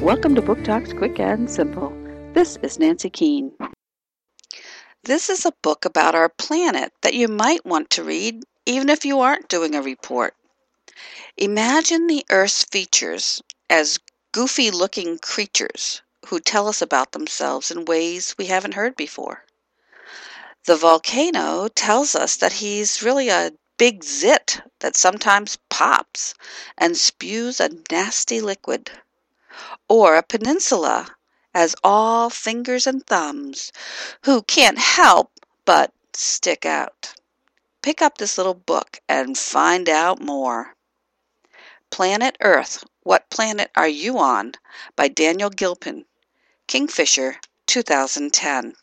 Welcome to Book Talks Quick and Simple. This is Nancy Keane. This is a book about our planet that you might want to read even if you aren't doing a report. Imagine the Earth's features as goofy looking creatures who tell us about themselves in ways we haven't heard before. The volcano tells us that he's really a big zit that sometimes pops and spews a nasty liquid. Or a peninsula as all fingers and thumbs who can't help but stick out. Pick up this little book and find out more. Planet Earth What Planet Are You On? by Daniel Gilpin. Kingfisher, 2010.